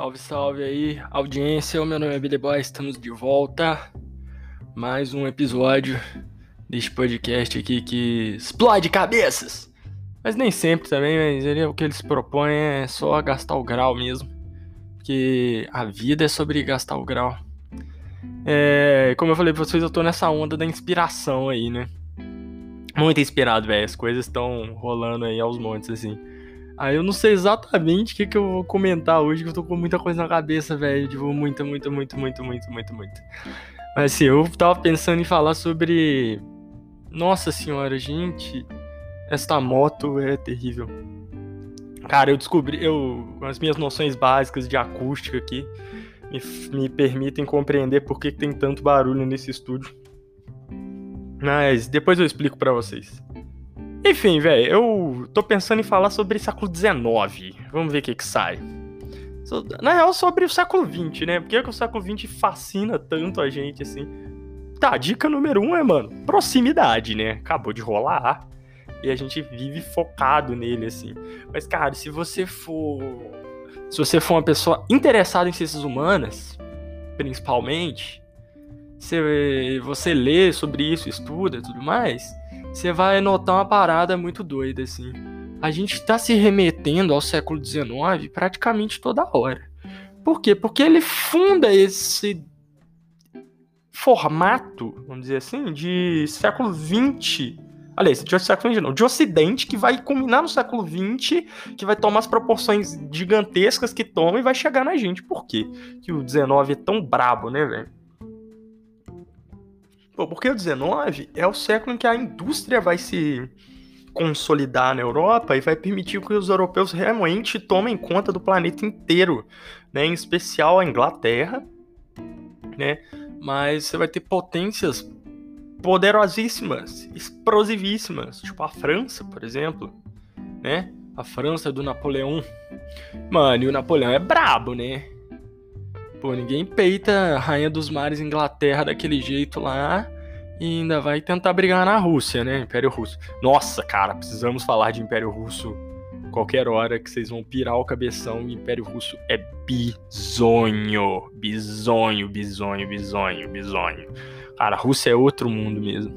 Salve, salve aí, audiência. O meu nome é Billy Boy, estamos de volta. Mais um episódio deste podcast aqui que explode cabeças. Mas nem sempre também, mas ele, o que eles propõem é só gastar o grau mesmo. Porque a vida é sobre gastar o grau. É, como eu falei pra vocês, eu tô nessa onda da inspiração aí, né? Muito inspirado, velho. As coisas estão rolando aí aos montes, assim. Aí eu não sei exatamente o que, que eu vou comentar hoje, que eu tô com muita coisa na cabeça, velho. Tipo, muita, muita, muito, muito, muito, muito, muito. Mas assim, eu tava pensando em falar sobre. Nossa senhora, gente. Esta moto é terrível. Cara, eu descobri. Eu, as minhas noções básicas de acústica aqui me, me permitem compreender por que, que tem tanto barulho nesse estúdio. Mas depois eu explico para vocês. Enfim, velho, eu tô pensando em falar sobre século XIX. Vamos ver o que que sai. Na real, sobre o século XX, né? Por que, que o século XX fascina tanto a gente, assim? Tá, dica número um é, mano, proximidade, né? Acabou de rolar. E a gente vive focado nele, assim. Mas, cara, se você for. Se você for uma pessoa interessada em ciências humanas, principalmente, você, você lê sobre isso, estuda e tudo mais você vai notar uma parada muito doida, assim. A gente está se remetendo ao século XIX praticamente toda hora. Por quê? Porque ele funda esse formato, vamos dizer assim, de século XX. Aliás, de século XX não, de Ocidente, que vai culminar no século XX, que vai tomar as proporções gigantescas que toma e vai chegar na gente. Por quê? Que o XIX é tão brabo, né, velho? Pô, porque o 19 é o século em que a indústria vai se consolidar na Europa e vai permitir que os europeus realmente tomem conta do planeta inteiro, né? Em especial a Inglaterra, né? Mas você vai ter potências poderosíssimas, explosivíssimas, tipo a França, por exemplo, né? A França do Napoleão. Mano, e o Napoleão é brabo, né? Pô, ninguém peita a Rainha dos Mares Inglaterra daquele jeito lá e ainda vai tentar brigar na Rússia, né? Império Russo. Nossa, cara, precisamos falar de Império Russo qualquer hora que vocês vão pirar o cabeção. O Império Russo é bizonho. Bizonho, bizonho, bizonho, bizonho. Cara, a Rússia é outro mundo mesmo.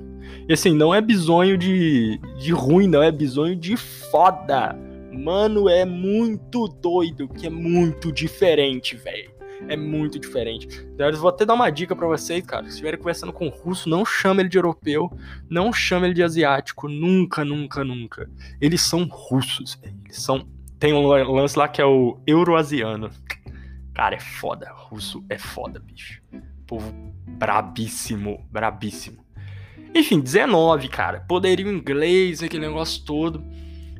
E assim, não é bizonho de, de ruim, não. É bizonho de foda. Mano, é muito doido, que é muito diferente, velho é muito diferente. Então, eu vou até dar uma dica para vocês, cara. Se estiverem conversando com russo, não chame ele de europeu, não chame ele de asiático, nunca, nunca, nunca. Eles são russos, eles são. Tem um lance lá que é o euroasiano. Cara, é foda. Russo é foda, bicho. Povo brabíssimo, brabíssimo. Enfim, 19, cara. Poderio inglês, aquele negócio todo.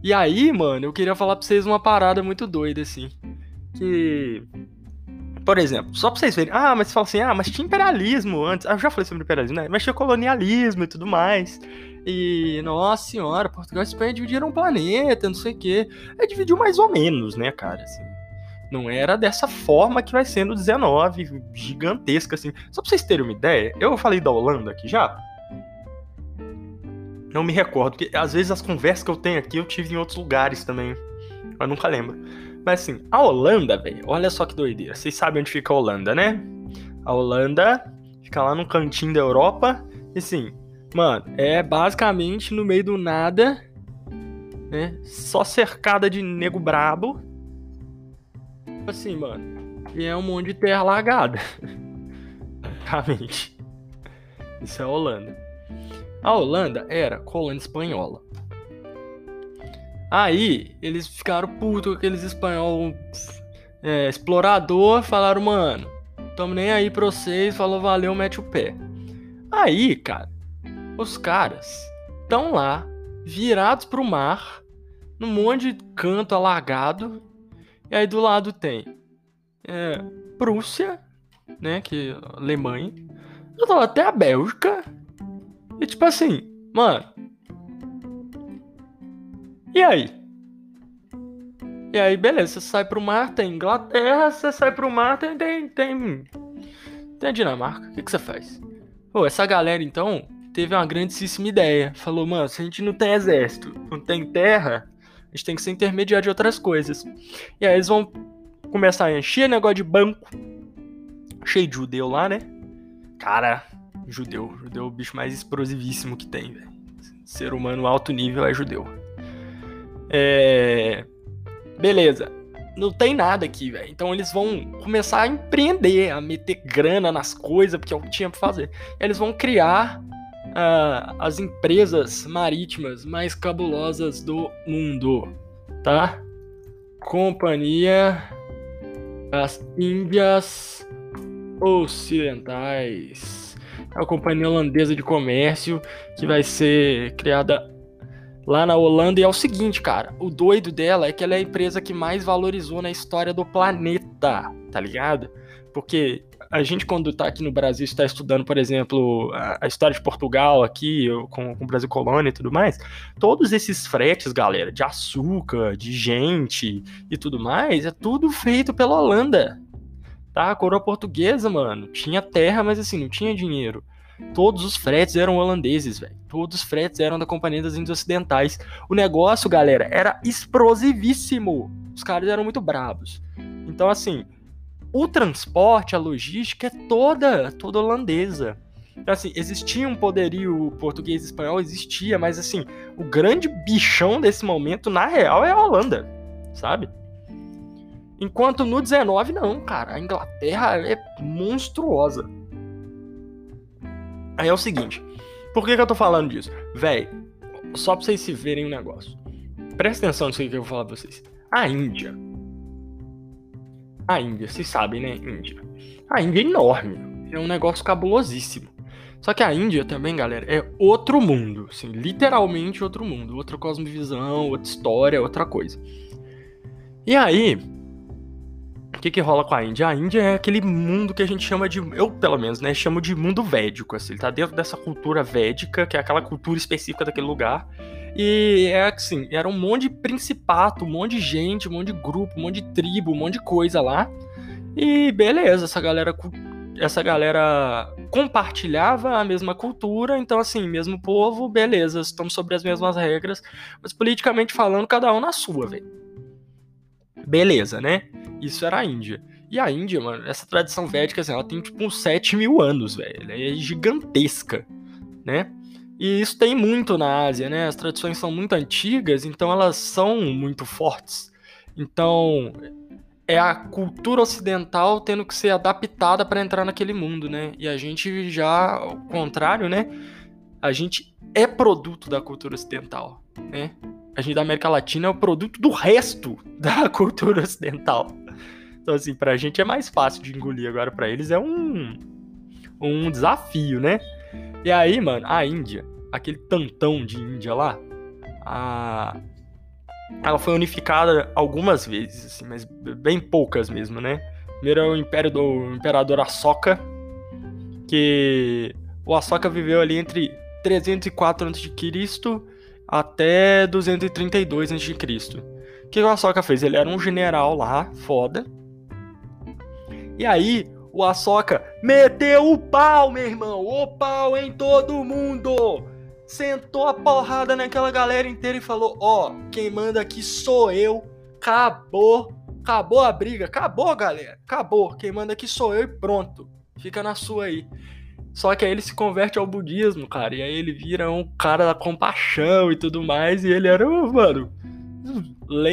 E aí, mano, eu queria falar pra vocês uma parada muito doida, assim. Que por exemplo, só pra vocês verem. Ah, mas você fala assim, ah, mas tinha imperialismo antes. Ah, eu já falei sobre imperialismo, né? Mas tinha colonialismo e tudo mais. E, nossa senhora, Portugal e Espanha dividiram o planeta, não sei o quê. É, dividiu mais ou menos, né, cara? Assim, não era dessa forma que vai ser no 19, gigantesca, assim. Só pra vocês terem uma ideia, eu falei da Holanda aqui já. Não me recordo, porque às vezes as conversas que eu tenho aqui eu tive em outros lugares também. Eu nunca lembro. Mas assim, a Holanda, velho, olha só que doideira. Vocês sabem onde fica a Holanda, né? A Holanda fica lá no cantinho da Europa. E assim, mano, é basicamente no meio do nada, né? Só cercada de nego brabo. Assim, mano, e é um monte de terra lagada. Basicamente. Isso é a Holanda. A Holanda era colônia espanhola. Aí eles ficaram putos com aqueles espanhol é, explorador, falaram, mano, tamo nem aí pra vocês, falou valeu, mete o pé. Aí, cara, os caras estão lá, virados pro mar, num monte de canto alagado, e aí do lado tem é, Prússia, né, que é Alemanha, até a Bélgica, e tipo assim, mano, e aí? E aí, beleza, você sai pro mar, tem Inglaterra, você sai pro mar, tem. Tem, tem, tem a Dinamarca. O que, que você faz? Pô, essa galera então teve uma grandíssima ideia. Falou, mano, se a gente não tem exército, não tem terra, a gente tem que ser intermediário de outras coisas. E aí eles vão começar a encher negócio de banco. Cheio de judeu lá, né? Cara, judeu. Judeu é o bicho mais explosivíssimo que tem, velho. Ser humano alto nível é judeu. É. Beleza. Não tem nada aqui, velho. Então eles vão começar a empreender, a meter grana nas coisas, porque é o que tinha pra fazer. Eles vão criar uh, as empresas marítimas mais cabulosas do mundo, tá? Companhia das Índias Ocidentais. É a companhia holandesa de comércio que vai ser criada lá na Holanda. E é o seguinte, cara: o doido dela é que ela é a empresa que mais valorizou na história do planeta, tá ligado? Porque a gente, quando está aqui no Brasil, está estudando, por exemplo, a, a história de Portugal aqui, com, com o Brasil Colônia e tudo mais, todos esses fretes, galera, de açúcar, de gente e tudo mais, é tudo feito pela Holanda. Tá? A coroa portuguesa, mano, tinha terra, mas assim, não tinha dinheiro. Todos os fretes eram holandeses, velho. Todos os fretes eram da Companhia das Índias Ocidentais. O negócio, galera, era explosivíssimo. Os caras eram muito brabos. Então, assim, o transporte, a logística é toda, toda holandesa. Então, assim, existia um poderio português e espanhol, existia, mas assim, o grande bichão desse momento, na real, é a Holanda, sabe? Enquanto no 19, não, cara, a Inglaterra é monstruosa. Aí é o seguinte, por que, que eu tô falando disso? Véi, só pra vocês se verem um negócio. Presta atenção nisso que eu vou falar pra vocês. A Índia, a Índia, vocês sabem, né? Índia. A Índia é enorme. É um negócio cabulosíssimo. Só que a Índia também, galera, é outro mundo. Assim, literalmente outro mundo. Outra cosmovisão, outra história, outra coisa. E aí, que que rola com a Índia? A Índia é aquele mundo que a gente chama de, eu pelo menos, né, chamo de mundo védico, assim, ele tá dentro dessa cultura védica, que é aquela cultura específica daquele lugar, e é assim, era um monte de principato, um monte de gente, um monte de grupo, um monte de tribo, um monte de coisa lá. E beleza, essa galera essa galera compartilhava a mesma cultura, então assim, mesmo povo, beleza, estamos sobre as mesmas regras, mas politicamente falando, cada um na sua, velho. Beleza, né? Isso era a Índia. E a Índia, mano, essa tradição védica, assim, ela tem tipo uns 7 mil anos, velho. Ela é gigantesca, né? E isso tem muito na Ásia, né? As tradições são muito antigas, então elas são muito fortes. Então, é a cultura ocidental tendo que ser adaptada para entrar naquele mundo, né? E a gente já, ao contrário, né? A gente é produto da cultura ocidental, né? A gente da América Latina é o produto do resto da cultura ocidental. Então, assim, pra gente é mais fácil de engolir, agora para eles é um, um desafio, né? E aí, mano, a Índia, aquele tantão de Índia lá, a... ela foi unificada algumas vezes, assim, mas bem poucas mesmo, né? Primeiro é o Império do Imperador Ashoka, que o Ashoka viveu ali entre 304 a.C. até 232 a.C. O que o Ashoka fez? Ele era um general lá, foda. E aí, o Ahsoka meteu o pau, meu irmão. O pau em todo mundo. Sentou a porrada naquela galera inteira e falou: Ó, oh, quem manda aqui sou eu. Acabou. Acabou a briga. Acabou, galera. Acabou. Quem manda aqui sou eu e pronto. Fica na sua aí. Só que aí ele se converte ao budismo, cara. E aí ele vira um cara da compaixão e tudo mais. E ele era, mano,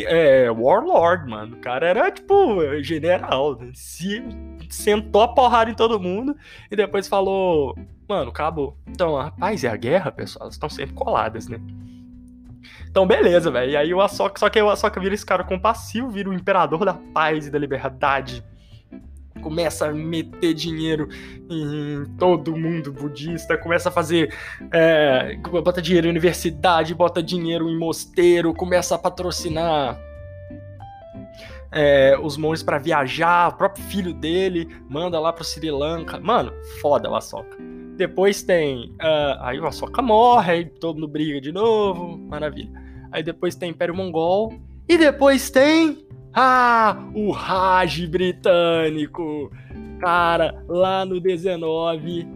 é, Warlord, mano. O cara era, tipo, general. Né? Se sentou a porrada em todo mundo e depois falou: Mano, acabou. Então, a paz e a guerra, pessoal, estão sempre coladas, né? Então, beleza, velho. E aí o Ahsoka, só que o Ahsoka vira esse cara compassivo, vira o imperador da paz e da liberdade. Começa a meter dinheiro em todo mundo budista, começa a fazer. É, bota dinheiro em universidade, bota dinheiro em mosteiro, começa a patrocinar é, os monges para viajar, o próprio filho dele manda lá pro Sri Lanka. Mano, foda o Ahsoka. Depois tem. Uh, aí o Ahsoka morre, aí todo mundo briga de novo. Maravilha. Aí depois tem Império Mongol. E depois tem. Ah, o Raj britânico. Cara, lá no 19.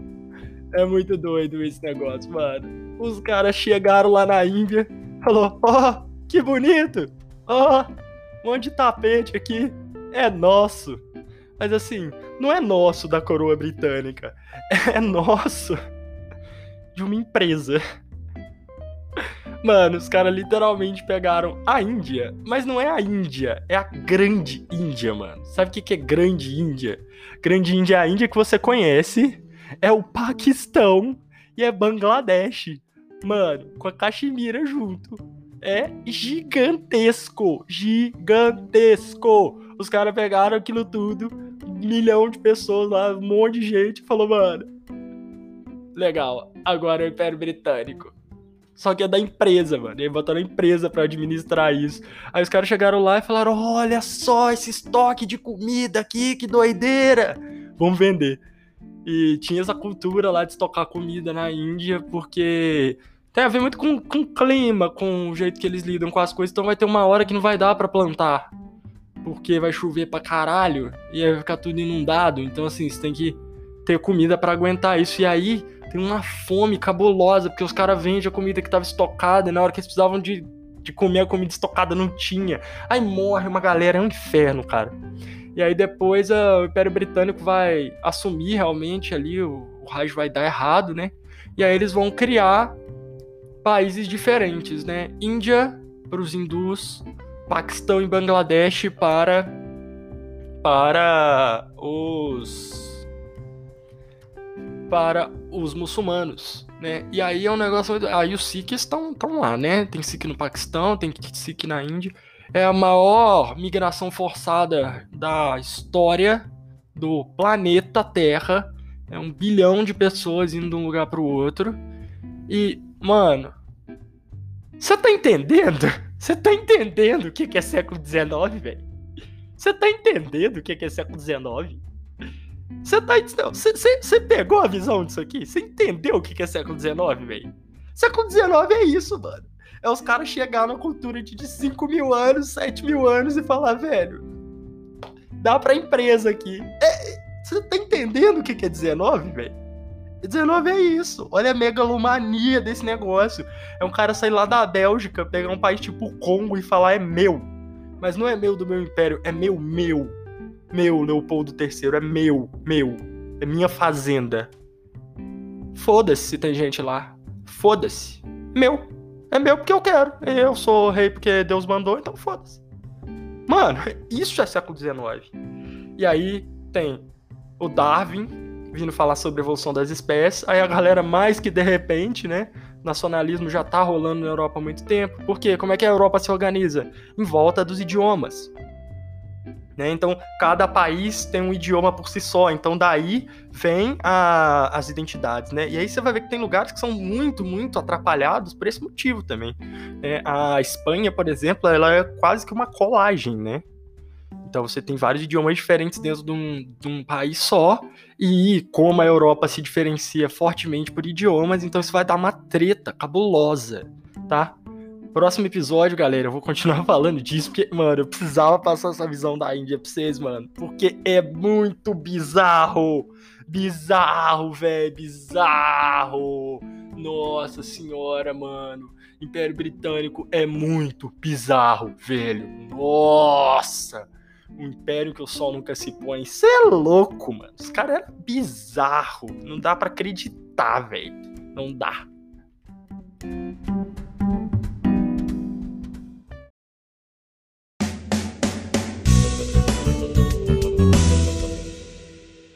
É muito doido esse negócio, mano. Os caras chegaram lá na Índia, falou: "Ó, oh, que bonito! Ó, oh, um monte de tapete aqui. é nosso. Mas assim, não é nosso da coroa britânica. É nosso de uma empresa. Mano, os caras literalmente pegaram a Índia, mas não é a Índia, é a grande Índia, mano. Sabe o que, é grande Índia? Grande Índia é a Índia que você conhece, é o Paquistão e é Bangladesh. Mano, com a Caxemira junto. É gigantesco, gigantesco. Os caras pegaram aquilo tudo, milhão de pessoas lá, um monte de gente, falou, mano, legal, agora é o Império Britânico. Só que é da empresa, mano. E aí botaram a empresa para administrar isso. Aí os caras chegaram lá e falaram: olha só esse estoque de comida aqui, que doideira! Vamos vender. E tinha essa cultura lá de estocar comida na Índia, porque tem a ver muito com, com clima, com o jeito que eles lidam com as coisas. Então vai ter uma hora que não vai dar para plantar. Porque vai chover pra caralho e aí vai ficar tudo inundado. Então, assim, você tem que ter comida para aguentar isso. E aí tem uma fome cabulosa, porque os caras vendem a comida que tava estocada, e na hora que eles precisavam de, de comer a comida estocada não tinha. Aí morre uma galera, é um inferno, cara. E aí depois a, o Império Britânico vai assumir realmente ali, o, o Raj vai dar errado, né? E aí eles vão criar países diferentes, né? Índia para os hindus, Paquistão e Bangladesh para para os para os muçulmanos, né? E aí é um negócio. Aí os Sikhs estão lá, né? Tem Sikh no Paquistão, tem Sikh na Índia. É a maior migração forçada da história do planeta Terra. É um bilhão de pessoas indo de um lugar para o outro. E, mano, você tá entendendo? Você tá entendendo o que é século XIX, velho? Você tá entendendo o que é século XIX? Você tá. Você pegou a visão disso aqui? Você entendeu o que é século XIX, velho? Século XIX é isso, mano. É os caras chegar na cultura de 5 mil anos, 7 mil anos e falar, velho, dá pra empresa aqui. Você é, tá entendendo o que é 19, velho? 19 é isso. Olha a megalomania desse negócio. É um cara sair lá da Bélgica, pegar um país tipo Congo e falar é meu. Mas não é meu do meu império, é meu, meu meu, Leopoldo III, é meu, meu. É minha fazenda. Foda-se se tem gente lá. Foda-se. Meu. É meu porque eu quero. Eu sou rei porque Deus mandou, então foda-se. Mano, isso é século XIX. E aí tem o Darwin vindo falar sobre a evolução das espécies. Aí a galera, mais que de repente, né? Nacionalismo já tá rolando na Europa há muito tempo. Por quê? Como é que a Europa se organiza? Em volta dos idiomas. Né? Então, cada país tem um idioma por si só. Então, daí vem a, as identidades. Né? E aí você vai ver que tem lugares que são muito, muito atrapalhados por esse motivo também. É, a Espanha, por exemplo, ela é quase que uma colagem, né? Então você tem vários idiomas diferentes dentro de um, de um, país só, e como a Europa se diferencia fortemente por idiomas, então isso vai dar uma treta cabulosa, tá? Próximo episódio, galera, eu vou continuar falando disso, porque, mano, eu precisava passar essa visão da Índia pra vocês, mano. Porque é muito bizarro. Bizarro, velho, bizarro. Nossa senhora, mano. Império Britânico é muito bizarro, velho. Nossa. Um império que o sol nunca se põe. Você é louco, mano. Os caras eram bizarro. Não dá para acreditar, velho. Não dá.